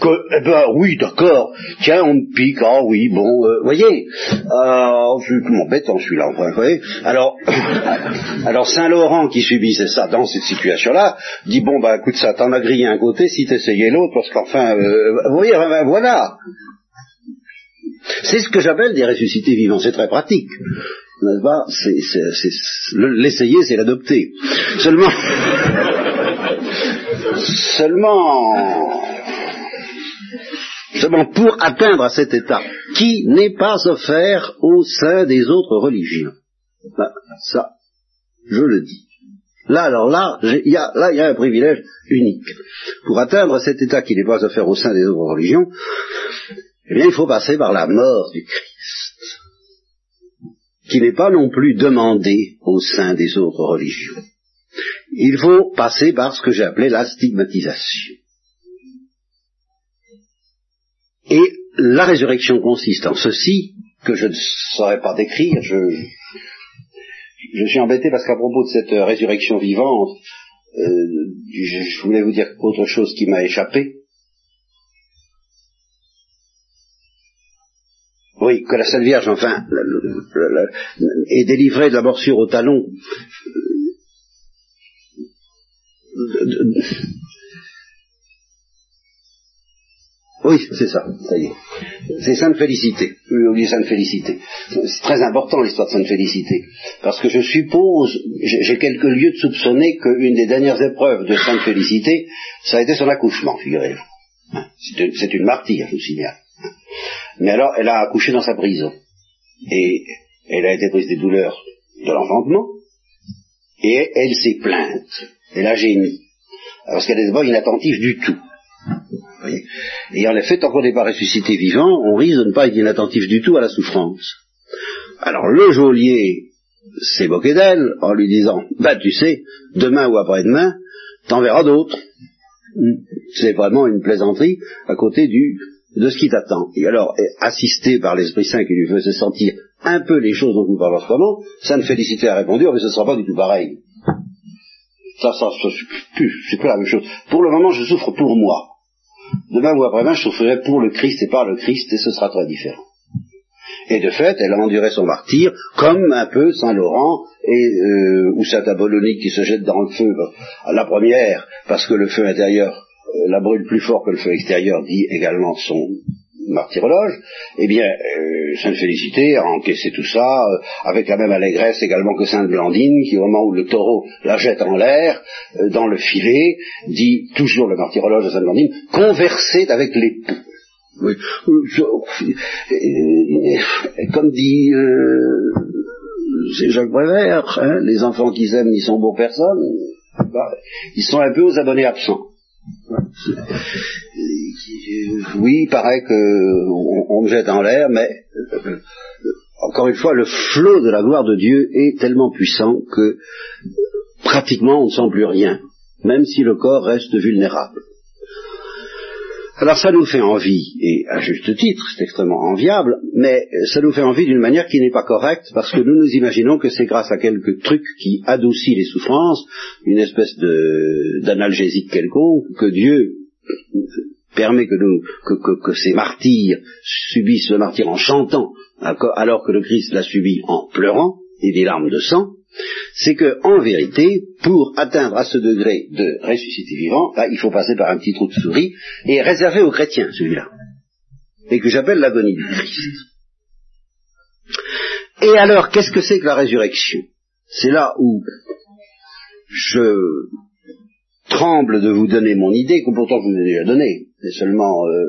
S2: que, eh ben oui, d'accord, tiens, on me pique, ah oui, bon, euh, voyez, euh, c'est tout embêtant celui-là, enfin, vous voyez. Alors, alors Saint-Laurent qui subissait ça dans cette situation-là, dit, bon, bah écoute, ça t'en a grillé un côté si t'essayais l'autre, parce qu'enfin, euh, vous voyez, ben, voilà. C'est ce que j'appelle des ressuscités vivants, c'est très pratique. N'est-ce pas? L'essayer, c'est l'adopter. Seulement, seulement, Seulement pour atteindre cet état qui n'est pas offert au sein des autres religions. Ben, ça, je le dis. Là, alors là, il y a, là, il y a un privilège unique. Pour atteindre cet état qui n'est pas offert au sein des autres religions, eh bien, il faut passer par la mort du Christ, qui n'est pas non plus demandé au sein des autres religions. Il faut passer par ce que j'ai appelé la stigmatisation. Et la résurrection consiste en ceci, que je ne saurais pas décrire, je, suis embêté parce qu'à propos de cette résurrection vivante, euh, je, voulais vous dire autre chose qui m'a échappé. Oui, que la Sainte Vierge, enfin, est délivrée de la morsure au talon. Oui, c'est ça, ça y est. C'est Sainte Félicité. J'ai oublié Sainte Félicité. C'est très important l'histoire de Sainte Félicité. Parce que je suppose, j'ai quelques lieux de soupçonner qu'une des dernières épreuves de Sainte Félicité, ça a été son accouchement, figurez-vous. C'est une martyre, je vous signale. Mais alors, elle a accouché dans sa prison. Et elle a été prise des douleurs de l'enfantement. Et elle s'est plainte. Elle a gémi. Parce qu'elle est d'abord inattentive du tout. Et en effet, tant qu'on n'est pas ressuscité vivant, on risque de ne pas être inattentif du tout à la souffrance. Alors le geôlier s'est moqué d'elle en lui disant, bah tu sais, demain ou après-demain, t'en verras d'autres. C'est vraiment une plaisanterie à côté de ce qui t'attend. Et alors, assisté par l'Esprit Saint qui lui faisait sentir un peu les choses dont nous parlons en ce moment, Sainte Félicité a répondu, oh, mais ce ne sera pas du tout pareil. Ça, ça, ça c'est plus la même chose. Pour le moment, je souffre pour moi. Demain ou après-demain, je souffrirai pour le Christ et par le Christ, et ce sera très différent. Et de fait, elle a enduré son martyr, comme un peu Saint Laurent et euh, ou Saint Apollonique qui se jette dans le feu à la première, parce que le feu intérieur euh, la brûle plus fort que le feu extérieur, dit également son martyrologe, eh bien, euh, Sainte Félicité a encaissé tout ça euh, avec la même allégresse également que Sainte Blandine, qui au moment où le taureau la jette en l'air, euh, dans le filet, dit toujours le martyrologe de Sainte Blandine, conversez avec l'époux. Oui. Comme dit c'est Jacques Prévert, hein, les enfants qui s'aiment n'y sont beaux personnes, bah, ils sont un peu aux abonnés absents. Oui, il paraît qu'on on me jette en l'air, mais euh, encore une fois, le flot de la gloire de Dieu est tellement puissant que pratiquement on ne sent plus rien, même si le corps reste vulnérable. Alors ça nous fait envie, et à juste titre, c'est extrêmement enviable, mais ça nous fait envie d'une manière qui n'est pas correcte, parce que nous nous imaginons que c'est grâce à quelques trucs qui adoucit les souffrances, une espèce d'analgésique quelconque, que Dieu permet que, que, ces martyrs subissent le martyr en chantant, alors que le Christ l'a subi en pleurant, et des larmes de sang, c'est que, en vérité, pour atteindre à ce degré de ressuscité vivant, il faut passer par un petit trou de souris, et réservé aux chrétiens, celui-là, et que j'appelle l'agonie du Christ. Et alors, qu'est-ce que c'est que la résurrection? C'est là où je tremble de vous donner mon idée, que pourtant je vous ai déjà donnée. C'est seulement, euh,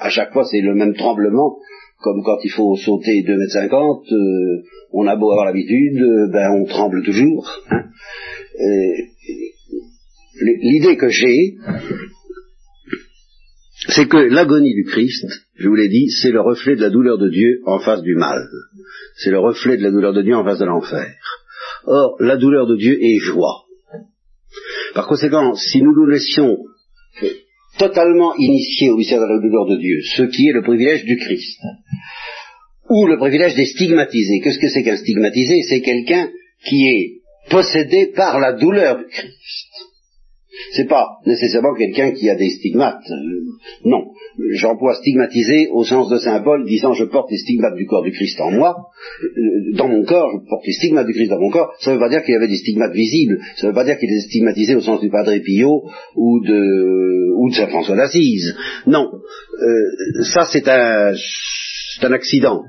S2: à chaque fois, c'est le même tremblement, comme quand il faut sauter 2 mètres 50, euh, on a beau avoir l'habitude, euh, ben on tremble toujours. Hein. L'idée que j'ai, c'est que l'agonie du Christ, je vous l'ai dit, c'est le reflet de la douleur de Dieu en face du mal. C'est le reflet de la douleur de Dieu en face de l'enfer. Or, la douleur de Dieu est joie. Par conséquent, si nous nous laissions totalement initiés au mystère de la douleur de Dieu, ce qui est le privilège du Christ, ou le privilège des stigmatisés. Qu'est-ce que c'est qu'un stigmatisé? C'est quelqu'un qui est possédé par la douleur du Christ. C'est pas nécessairement quelqu'un qui a des stigmates. Euh, non. J'emploie stigmatisé au sens de Saint Paul, disant je porte les stigmates du corps du Christ en moi, euh, dans mon corps, je porte les stigmates du Christ dans mon corps. Ça ne veut pas dire qu'il y avait des stigmates visibles. Ça ne veut pas dire qu'il était stigmatisé au sens du Padre Pio ou de, ou de Saint François d'Assise. Non. Euh, ça c'est un, c'est un accident.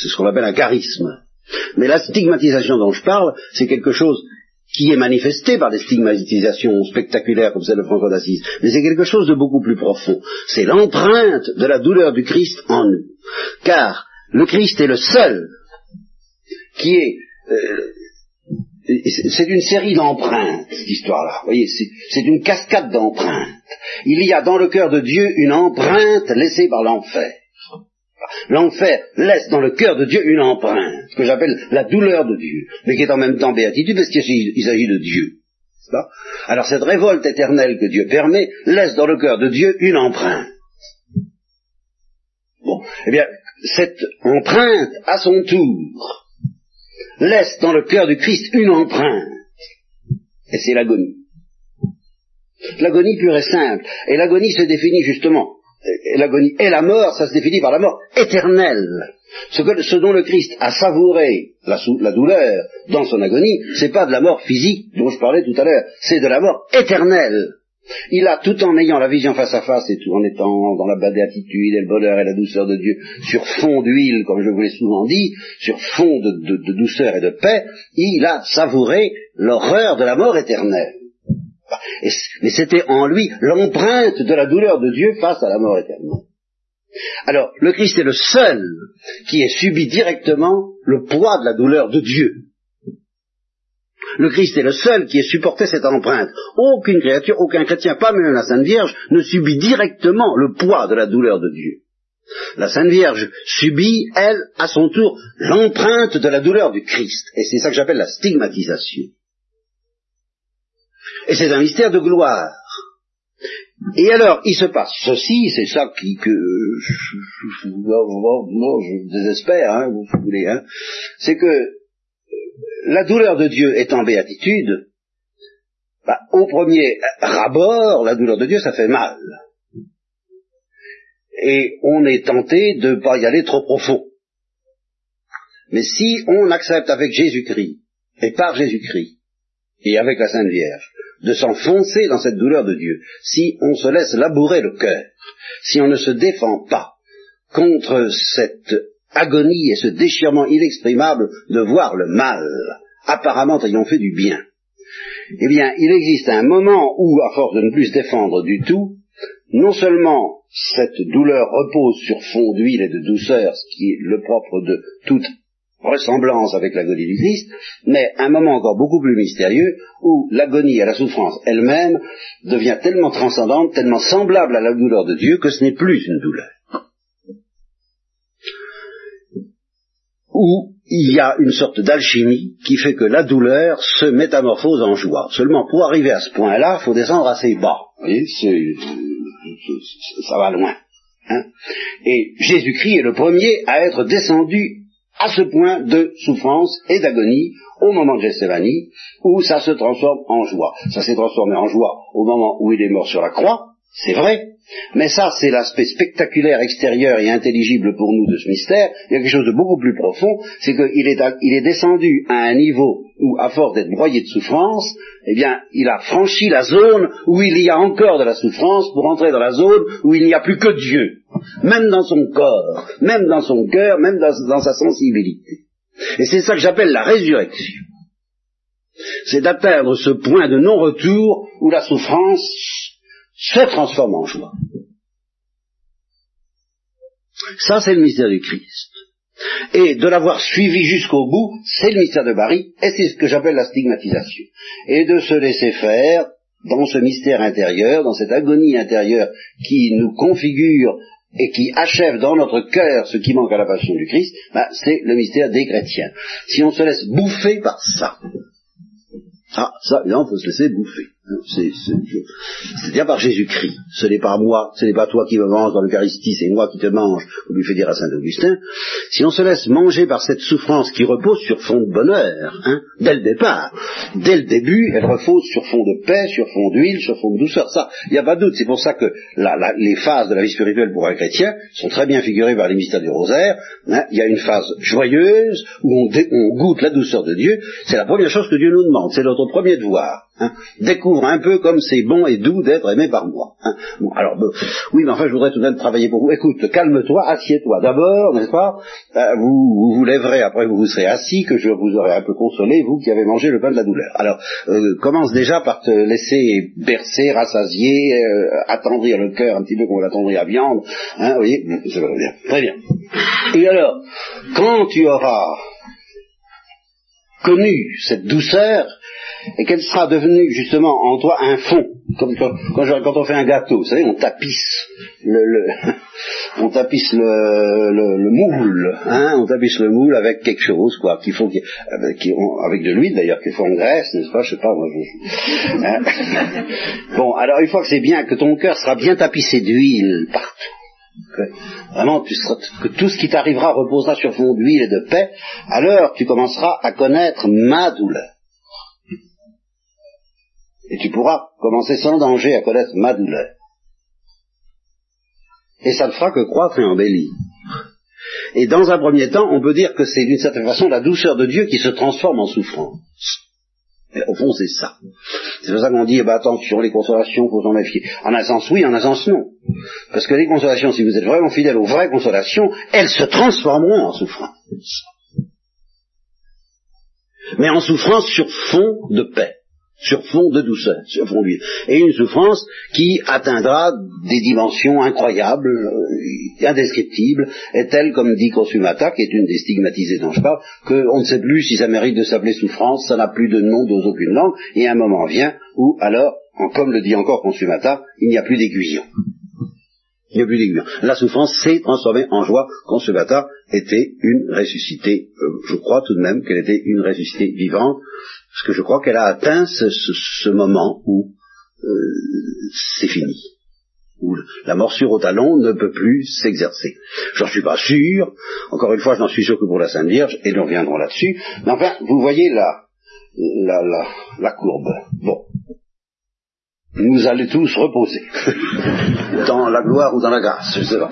S2: C'est ce qu'on appelle un charisme. Mais la stigmatisation dont je parle, c'est quelque chose qui est manifesté par des stigmatisations spectaculaires comme celle de François d'Assise, mais c'est quelque chose de beaucoup plus profond. C'est l'empreinte de la douleur du Christ en nous. Car le Christ est le seul qui est... Euh, c'est une série d'empreintes, cette histoire-là. Vous voyez, c'est une cascade d'empreintes. Il y a dans le cœur de Dieu une empreinte laissée par l'enfer. L'enfer laisse dans le cœur de Dieu une empreinte, que j'appelle la douleur de Dieu, mais qui est en même temps béatitude, parce qu'il s'agit de Dieu. Alors cette révolte éternelle que Dieu permet laisse dans le cœur de Dieu une empreinte. Bon, eh bien, cette empreinte, à son tour, laisse dans le cœur du Christ une empreinte, et c'est l'agonie. L'agonie pure et simple, et l'agonie se définit justement l'agonie et la mort, ça se définit par la mort éternelle. Ce, dont le Christ a savouré la, douleur dans son agonie, c'est pas de la mort physique dont je parlais tout à l'heure, c'est de la mort éternelle. Il a, tout en ayant la vision face à face et tout en étant dans la béatitude et le bonheur et la douceur de Dieu, sur fond d'huile, comme je vous l'ai souvent dit, sur fond de douceur et de paix, il a savouré l'horreur de la mort éternelle mais c'était en lui l'empreinte de la douleur de Dieu face à la mort éternelle. Alors, le Christ est le seul qui ait subi directement le poids de la douleur de Dieu. Le Christ est le seul qui ait supporté cette empreinte. Aucune créature, aucun chrétien, pas même la Sainte Vierge, ne subit directement le poids de la douleur de Dieu. La Sainte Vierge subit, elle, à son tour, l'empreinte de la douleur du Christ. Et c'est ça que j'appelle la stigmatisation. Et c'est un mystère de gloire. Et alors, il se passe ceci, c'est ça qui que je, je désespère, hein, vous voulez, hein, c'est que la douleur de Dieu est en béatitude, bah, au premier rabord, la douleur de Dieu, ça fait mal. Et on est tenté de ne pas y aller trop profond. Mais si on accepte avec Jésus-Christ, et par Jésus-Christ, et avec la Sainte Vierge, de s'enfoncer dans cette douleur de Dieu, si on se laisse labourer le cœur, si on ne se défend pas contre cette agonie et ce déchirement inexprimable de voir le mal, apparemment fait du bien, eh bien, il existe un moment où, à force de ne plus se défendre du tout, non seulement cette douleur repose sur fond d'huile et de douceur, ce qui est le propre de toute ressemblance avec l'agonie du Christ, mais un moment encore beaucoup plus mystérieux où l'agonie et la souffrance elle-même devient tellement transcendante, tellement semblable à la douleur de Dieu que ce n'est plus une douleur. Où il y a une sorte d'alchimie qui fait que la douleur se métamorphose en joie. Seulement pour arriver à ce point-là, il faut descendre assez bas. Vous voyez, ça va loin. Hein. Et Jésus-Christ est le premier à être descendu à ce point de souffrance et d'agonie au moment de Gethsemane, où ça se transforme en joie. Ça s'est transformé en joie au moment où il est mort sur la croix, c'est vrai, mais ça c'est l'aspect spectaculaire, extérieur et intelligible pour nous de ce mystère. Il y a quelque chose de beaucoup plus profond, c'est qu'il est, descendu à un niveau où, à force d'être broyé de souffrance, eh bien, il a franchi la zone où il y a encore de la souffrance pour entrer dans la zone où il n'y a plus que Dieu même dans son corps, même dans son cœur, même dans, sa sensibilité. Et c'est ça que j'appelle la résurrection. C'est d'atteindre ce point de non-retour où la souffrance se transforme en joie. Ça, c'est le mystère du Christ. Et de l'avoir suivi jusqu'au bout, c'est le mystère de Marie, et c'est ce que j'appelle la stigmatisation. Et de se laisser faire dans ce mystère intérieur, dans cette agonie intérieure qui nous configure et qui achève dans notre cœur ce qui manque à la passion du Christ, ben, c'est le mystère des chrétiens. Si on se laisse bouffer par ça, ah, ça, il faut se laisser bouffer. C'est-à-dire par Jésus-Christ. Ce n'est pas moi, ce n'est pas toi qui me manges dans l'Eucharistie, c'est moi qui te mange, comme lui fait dire à Saint Augustin. Si on se laisse manger par cette souffrance qui repose sur fond de bonheur, hein, dès le départ, dès le début, elle repose sur fond de paix, sur fond d'huile, sur fond de douceur. Ça, il n'y a pas de doute. C'est pour ça que les phases de la vie spirituelle pour un chrétien sont très bien figurées par les mystères du rosaire. Hein. Il y a une phase joyeuse où on goûte la douceur de Dieu. C'est la première chose que Dieu nous demande. C'est notre premier devoir. Hein, découvre un peu comme c'est bon et doux d'être aimé par moi. Hein. Bon, alors, oui, mais enfin, je voudrais tout de même travailler pour vous. Écoute, calme-toi, assieds-toi d'abord, n'est-ce pas? Euh, vous, vous, lèverez, après vous vous serez assis, que je vous aurai un peu consolé, vous qui avez mangé le pain de la douleur. Alors, euh, commence déjà par te laisser bercer, rassasier, euh, attendrir le cœur un petit peu comme on l'attendrit à viande. Hein, vous voyez, ça va bien. Très bien. Et alors, quand tu auras connu cette douceur, et qu'elle sera devenue justement en toi un fond? Comme quand, quand, on fait un gâteau, vous savez, on tapisse le, le on tapisse le, le, moule, hein, on tapisse le moule avec quelque chose, quoi, qu'il faut, avec, de l'huile d'ailleurs, qu'il faut en graisse, n'est-ce pas, je sais pas, moi, je, hein. Bon, alors une fois que c'est bien, que ton cœur sera bien tapissé d'huile partout, vraiment tu seras, que tout ce qui t'arrivera reposera sur fond d'huile et de paix, alors tu commenceras à connaître ma douleur. Et tu pourras commencer sans danger à connaître ma douleur. Et ça ne fera que croître et embellir. Et dans un premier temps, on peut dire que c'est d'une certaine façon la douceur de Dieu qui se transforme en souffrance. Mais au fond, c'est ça. C'est pour ça qu'on dit, eh ben, attention, les consolations, faut s'en méfier. En un sens, oui, en un sens, non. Parce que les consolations, si vous êtes vraiment fidèles aux vraies consolations, elles se transformeront en souffrance. Mais en souffrance sur fond de paix sur fond de douceur, sur fond d'huile. Et une souffrance qui atteindra des dimensions incroyables, euh, indescriptibles, est telle, comme dit Consumata, qui est une des stigmatisées dont je parle, qu'on ne sait plus si ça mérite de s'appeler souffrance, ça n'a plus de nom dans aucune langue, et un moment vient où, alors, comme le dit encore Consumata, il n'y a plus d'aiguillon. Il n'y a plus d'aiguillon. La souffrance s'est transformée en joie. Consumata était une ressuscitée, euh, je crois tout de même qu'elle était une ressuscitée vivante, parce que je crois qu'elle a atteint ce, moment où euh, c'est fini, où la morsure au talon ne peut plus s'exercer. J'en suis pas sûr, encore une fois, je n'en suis sûr que pour la Sainte Vierge, et nous reviendrons là-dessus, mais enfin, vous voyez la, la, la, la courbe. Bon. Nous allons tous reposer, dans la gloire ou dans la grâce, je sais pas.